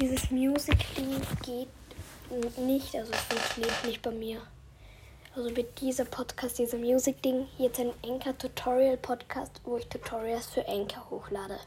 Dieses Music-Ding geht nicht, also es funktioniert nicht bei mir. Also mit dieser Podcast, diesem Music-Ding, jetzt ein Anchor-Tutorial-Podcast, wo ich Tutorials für Anchor hochlade.